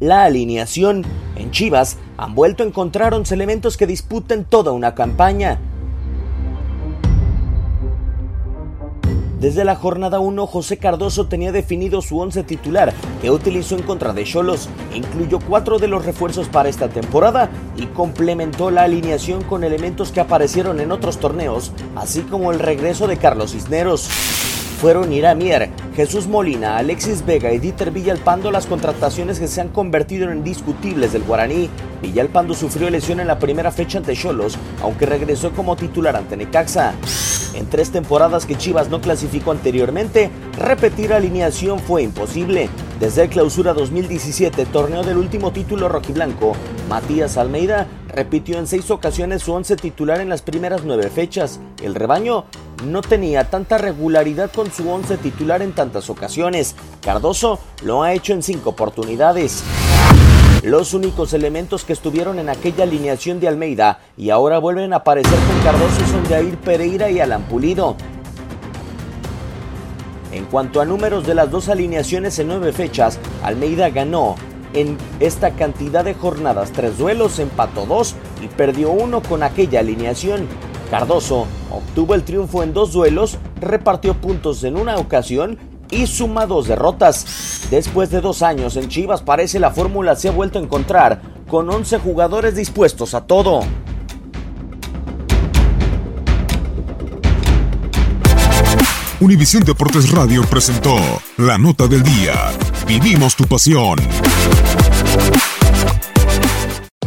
la alineación. En Chivas han vuelto a encontrar 11 elementos que disputen toda una campaña. Desde la jornada 1, José Cardoso tenía definido su 11 titular, que utilizó en contra de Cholos, incluyó cuatro de los refuerzos para esta temporada y complementó la alineación con elementos que aparecieron en otros torneos, así como el regreso de Carlos Cisneros fueron Iramier, Jesús Molina, Alexis Vega y Dieter Villalpando las contrataciones que se han convertido en indiscutibles del guaraní. Villalpando sufrió lesión en la primera fecha ante Cholos, aunque regresó como titular ante Necaxa. En tres temporadas que Chivas no clasificó anteriormente, repetir alineación fue imposible. Desde el clausura 2017, torneo del último título rojiblanco, Matías Almeida repitió en seis ocasiones su once titular en las primeras nueve fechas. El rebaño no tenía tanta regularidad con su once titular en tantas ocasiones. Cardoso lo ha hecho en cinco oportunidades. Los únicos elementos que estuvieron en aquella alineación de Almeida y ahora vuelven a aparecer con Cardoso son Jair Pereira y Alan Pulido. En cuanto a números de las dos alineaciones en nueve fechas, Almeida ganó en esta cantidad de jornadas tres duelos, empató dos y perdió uno con aquella alineación. Cardoso obtuvo el triunfo en dos duelos, repartió puntos en una ocasión y suma dos derrotas. Después de dos años en Chivas parece la fórmula se ha vuelto a encontrar con 11 jugadores dispuestos a todo. Univisión Deportes Radio presentó La Nota del Día. Vivimos tu pasión.